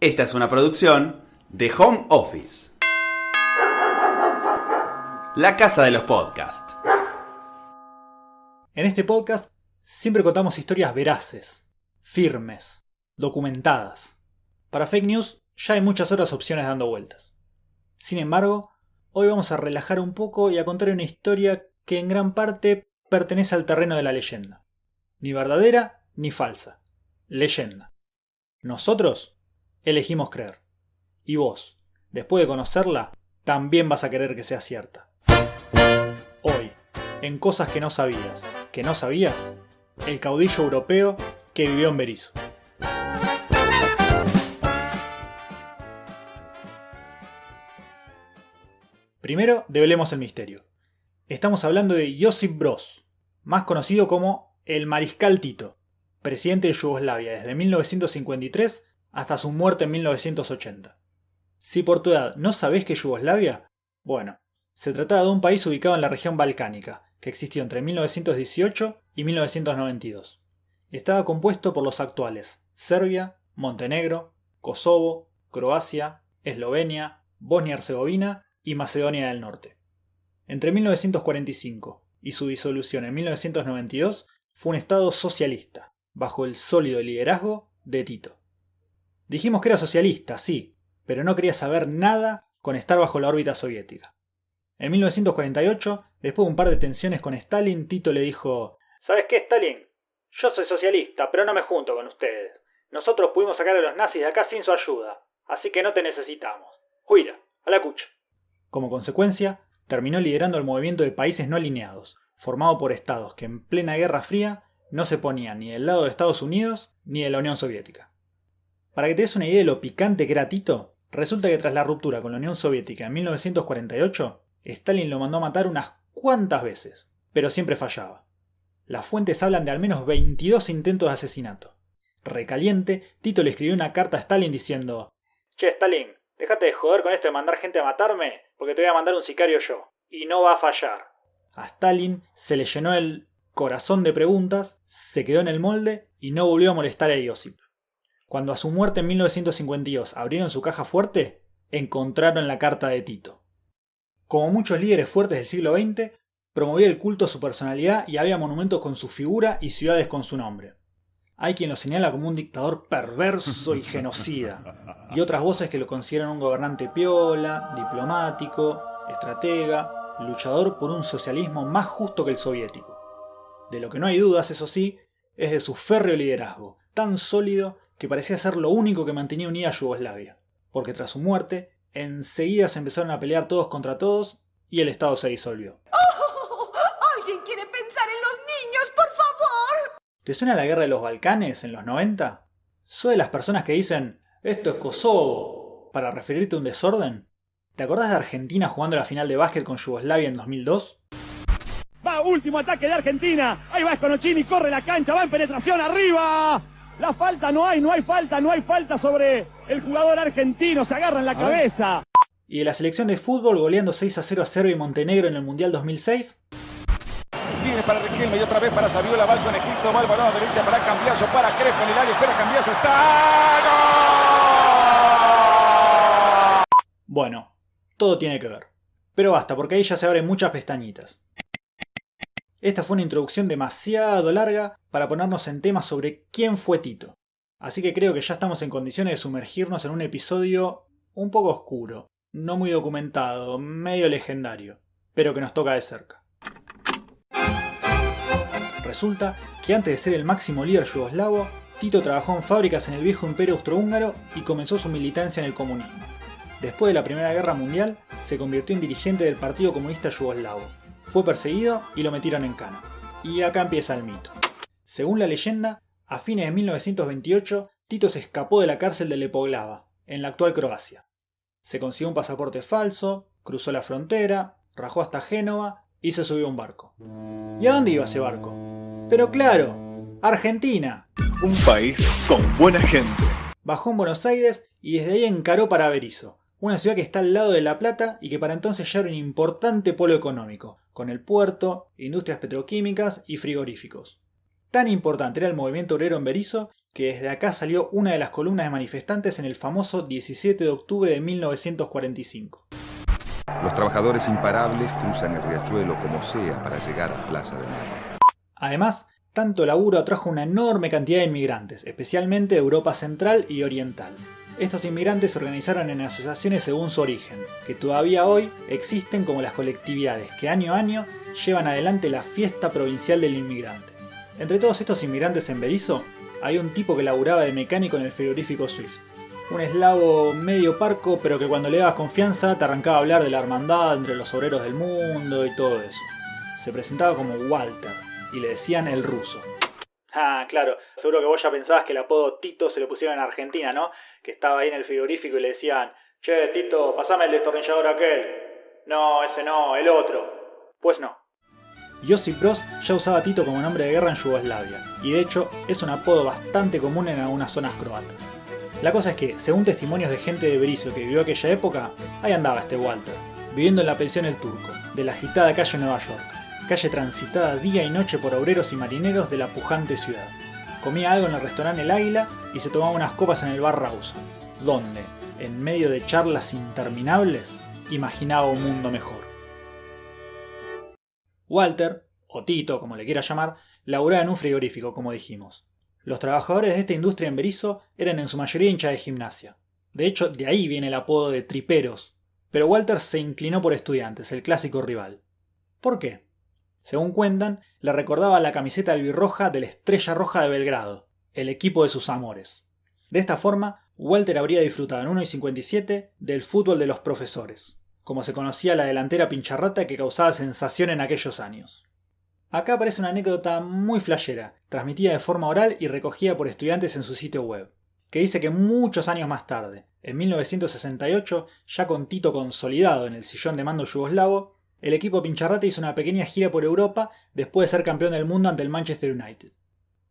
Esta es una producción de Home Office. La casa de los podcasts. En este podcast siempre contamos historias veraces, firmes, documentadas. Para fake news ya hay muchas otras opciones dando vueltas. Sin embargo, hoy vamos a relajar un poco y a contar una historia que en gran parte pertenece al terreno de la leyenda. Ni verdadera ni falsa. Leyenda. Nosotros elegimos creer. Y vos, después de conocerla, también vas a querer que sea cierta. Hoy, en cosas que no sabías, que no sabías, el caudillo europeo que vivió en Berizo. Primero, develemos el misterio. Estamos hablando de Josip Broz, más conocido como el Mariscal Tito, presidente de Yugoslavia desde 1953 hasta su muerte en 1980. Si por tu edad no sabés qué es Yugoslavia, bueno, se trataba de un país ubicado en la región balcánica, que existió entre 1918 y 1992. Estaba compuesto por los actuales Serbia, Montenegro, Kosovo, Croacia, Eslovenia, Bosnia-Herzegovina y Macedonia del Norte. Entre 1945 y su disolución en 1992 fue un Estado socialista, bajo el sólido liderazgo de Tito. Dijimos que era socialista, sí, pero no quería saber nada con estar bajo la órbita soviética. En 1948, después de un par de tensiones con Stalin, Tito le dijo ¿Sabes qué, Stalin? Yo soy socialista, pero no me junto con ustedes. Nosotros pudimos sacar a los nazis de acá sin su ayuda, así que no te necesitamos. Huira, a la cucha. Como consecuencia, terminó liderando el movimiento de países no alineados, formado por estados que en plena Guerra Fría no se ponían ni del lado de Estados Unidos ni de la Unión Soviética. Para que te des una idea de lo picante que era Tito, resulta que tras la ruptura con la Unión Soviética en 1948, Stalin lo mandó a matar unas cuantas veces, pero siempre fallaba. Las fuentes hablan de al menos 22 intentos de asesinato. Recaliente, Tito le escribió una carta a Stalin diciendo: Che, Stalin, déjate de joder con esto de mandar gente a matarme, porque te voy a mandar un sicario yo. Y no va a fallar. A Stalin se le llenó el corazón de preguntas, se quedó en el molde y no volvió a molestar a Iosip. Cuando a su muerte en 1952 abrieron su caja fuerte, encontraron la carta de Tito. Como muchos líderes fuertes del siglo XX, promovía el culto a su personalidad y había monumentos con su figura y ciudades con su nombre. Hay quien lo señala como un dictador perverso y genocida, y otras voces que lo consideran un gobernante piola, diplomático, estratega, luchador por un socialismo más justo que el soviético. De lo que no hay dudas, eso sí, es de su férreo liderazgo, tan sólido que parecía ser lo único que mantenía unida a Yugoslavia, porque tras su muerte, enseguida se empezaron a pelear todos contra todos y el Estado se disolvió. ¡Oh! ¿Alguien quiere pensar en los niños, por favor? ¿Te suena la guerra de los Balcanes en los 90? ¿Soy de las personas que dicen, esto es Kosovo, para referirte a un desorden? ¿Te acordás de Argentina jugando la final de básquet con Yugoslavia en 2002? Va, último ataque de Argentina. Ahí va Esconocini, corre la cancha, va en penetración arriba. La falta no hay, no hay falta, no hay falta sobre el jugador argentino. Se agarra en la cabeza. ¿Y de la selección de fútbol goleando 6 a 0 a Serbia y Montenegro en el Mundial 2006? Viene para Riquelme y otra vez para Saviola, va con Egipto, va el balón a derecha para Cambiaso, para Crespo en el área, espera Cambiaso, está ¡Gol! Bueno, todo tiene que ver. Pero basta, porque ahí ya se abren muchas pestañitas. Esta fue una introducción demasiado larga para ponernos en tema sobre quién fue Tito. Así que creo que ya estamos en condiciones de sumergirnos en un episodio un poco oscuro, no muy documentado, medio legendario, pero que nos toca de cerca. Resulta que antes de ser el máximo líder yugoslavo, Tito trabajó en fábricas en el viejo imperio austrohúngaro y comenzó su militancia en el comunismo. Después de la Primera Guerra Mundial, se convirtió en dirigente del Partido Comunista Yugoslavo. Fue perseguido y lo metieron en cana. Y acá empieza el mito. Según la leyenda, a fines de 1928, Tito se escapó de la cárcel de Lepoglava, en la actual Croacia. Se consiguió un pasaporte falso, cruzó la frontera, rajó hasta Génova y se subió a un barco. ¿Y a dónde iba ese barco? Pero claro, Argentina. Un país con buena gente. Bajó en Buenos Aires y desde ahí encaró para Berizo, una ciudad que está al lado de La Plata y que para entonces ya era un importante polo económico, con el puerto, industrias petroquímicas y frigoríficos. Tan importante era el movimiento obrero en Berizo que desde acá salió una de las columnas de manifestantes en el famoso 17 de octubre de 1945. Los trabajadores imparables cruzan el riachuelo como sea para llegar a Plaza de Mayo. Además, tanto laburo atrajo una enorme cantidad de inmigrantes, especialmente de Europa Central y Oriental. Estos inmigrantes se organizaron en asociaciones según su origen, que todavía hoy existen como las colectividades que año a año llevan adelante la fiesta provincial del inmigrante. Entre todos estos inmigrantes en Berizo, hay un tipo que laburaba de mecánico en el frigorífico Swift. Un eslavo medio parco, pero que cuando le dabas confianza te arrancaba a hablar de la hermandad entre los obreros del mundo y todo eso. Se presentaba como Walter, y le decían el ruso. Ah, claro, seguro que vos ya pensabas que el apodo Tito se lo pusieron en Argentina, ¿no? Que estaba ahí en el frigorífico y le decían, che, Tito, pasame el destornillador aquel. No, ese no, el otro. Pues no. Josip Broz ya usaba Tito como nombre de guerra en Yugoslavia, y de hecho es un apodo bastante común en algunas zonas croatas. La cosa es que, según testimonios de gente de Berizo que vivió aquella época, ahí andaba este Walter, viviendo en la pensión El Turco, de la agitada calle Nueva York, calle transitada día y noche por obreros y marineros de la pujante ciudad. Comía algo en el restaurante El Águila y se tomaba unas copas en el bar Rawson, donde, en medio de charlas interminables, imaginaba un mundo mejor. Walter, o Tito, como le quiera llamar, laburaba en un frigorífico, como dijimos. Los trabajadores de esta industria en Berizo eran en su mayoría hinchas de gimnasia. De hecho, de ahí viene el apodo de triperos. Pero Walter se inclinó por estudiantes, el clásico rival. ¿Por qué? Según cuentan, le recordaba la camiseta albirroja de la Estrella Roja de Belgrado, el equipo de sus amores. De esta forma, Walter habría disfrutado en 1 y 57 del fútbol de los profesores, como se conocía la delantera pincharrata que causaba sensación en aquellos años. Acá aparece una anécdota muy flashera, transmitida de forma oral y recogida por estudiantes en su sitio web, que dice que muchos años más tarde, en 1968, ya con Tito consolidado en el sillón de mando yugoslavo, el equipo Pincharrata hizo una pequeña gira por Europa después de ser campeón del mundo ante el Manchester United.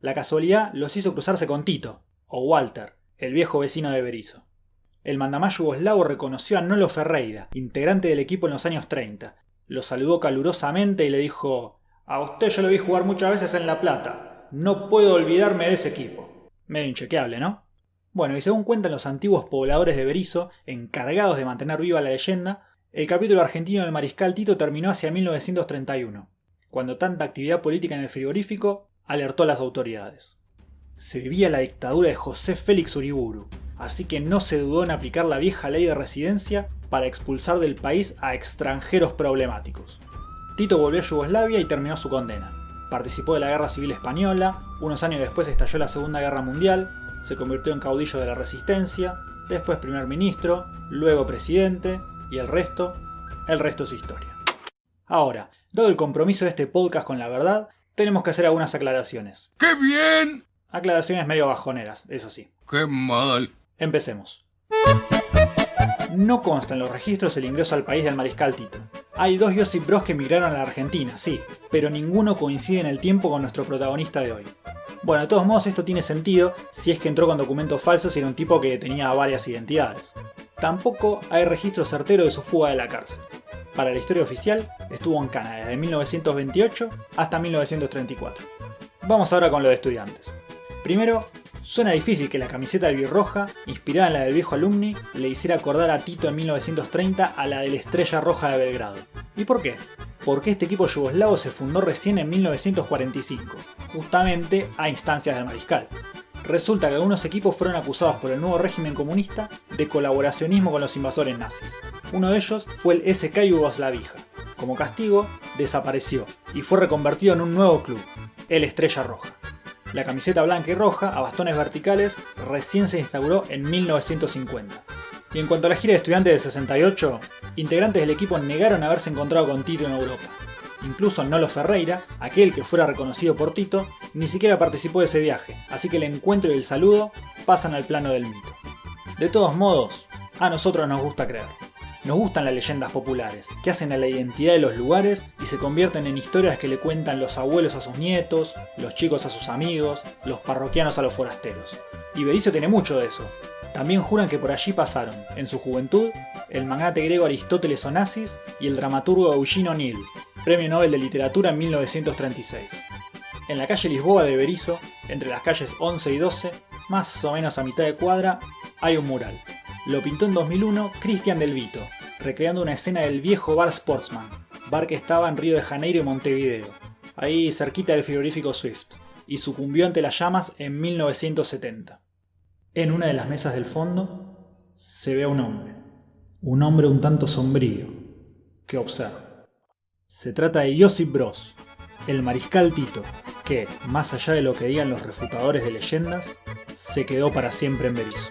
La casualidad los hizo cruzarse con Tito, o Walter, el viejo vecino de Berizo. El mandamás yugoslavo reconoció a Nolo Ferreira, integrante del equipo en los años 30. Lo saludó calurosamente y le dijo: A usted yo lo vi jugar muchas veces en La Plata. No puedo olvidarme de ese equipo. Medio inchequeable, ¿no? Bueno, y según cuentan los antiguos pobladores de Berizo, encargados de mantener viva la leyenda, el capítulo argentino del Mariscal Tito terminó hacia 1931, cuando tanta actividad política en el frigorífico alertó a las autoridades. Se vivía la dictadura de José Félix Uriburu, así que no se dudó en aplicar la vieja ley de residencia para expulsar del país a extranjeros problemáticos. Tito volvió a Yugoslavia y terminó su condena. Participó de la Guerra Civil Española, unos años después estalló la Segunda Guerra Mundial, se convirtió en caudillo de la resistencia, después primer ministro, luego presidente, y el resto, el resto es historia. Ahora, dado el compromiso de este podcast con la verdad, tenemos que hacer algunas aclaraciones. ¡Qué bien! Aclaraciones medio bajoneras, eso sí. ¡Qué mal! Empecemos. No consta en los registros el ingreso al país del mariscal Tito. Hay dos Josip Bros que emigraron a la Argentina, sí, pero ninguno coincide en el tiempo con nuestro protagonista de hoy. Bueno, de todos modos esto tiene sentido si es que entró con documentos falsos y era un tipo que tenía varias identidades. Tampoco hay registro certero de su fuga de la cárcel. Para la historia oficial, estuvo en Cana desde 1928 hasta 1934. Vamos ahora con lo de estudiantes. Primero, suena difícil que la camiseta albirroja, inspirada en la del viejo alumni, le hiciera acordar a Tito en 1930 a la de la Estrella Roja de Belgrado. ¿Y por qué? Porque este equipo yugoslavo se fundó recién en 1945, justamente a instancias del mariscal. Resulta que algunos equipos fueron acusados por el nuevo régimen comunista de colaboracionismo con los invasores nazis. Uno de ellos fue el SK Yugoslavija. Como castigo, desapareció y fue reconvertido en un nuevo club, el Estrella Roja. La camiseta blanca y roja, a bastones verticales, recién se instauró en 1950. Y en cuanto a la gira de estudiantes del 68, integrantes del equipo negaron haberse encontrado con Tito en Europa. Incluso Nolo Ferreira, aquel que fuera reconocido por Tito, ni siquiera participó de ese viaje, así que el encuentro y el saludo pasan al plano del mito. De todos modos, a nosotros nos gusta creer. Nos gustan las leyendas populares, que hacen a la identidad de los lugares y se convierten en historias que le cuentan los abuelos a sus nietos, los chicos a sus amigos, los parroquianos a los forasteros. Y Berizo tiene mucho de eso. También juran que por allí pasaron, en su juventud, el magnate griego Aristóteles Onassis y el dramaturgo Eugene O'Neill, Premio Nobel de Literatura en 1936. En la calle Lisboa de Berizo, entre las calles 11 y 12, más o menos a mitad de cuadra, hay un mural. Lo pintó en 2001 Cristian Del Vito, recreando una escena del viejo bar Sportsman, bar que estaba en Río de Janeiro y Montevideo, ahí cerquita del frigorífico Swift, y sucumbió ante las llamas en 1970. En una de las mesas del fondo se ve a un hombre, un hombre un tanto sombrío, que observa. Se trata de Josip Broz, el mariscal Tito, que, más allá de lo que digan los refutadores de leyendas, se quedó para siempre en Berizo.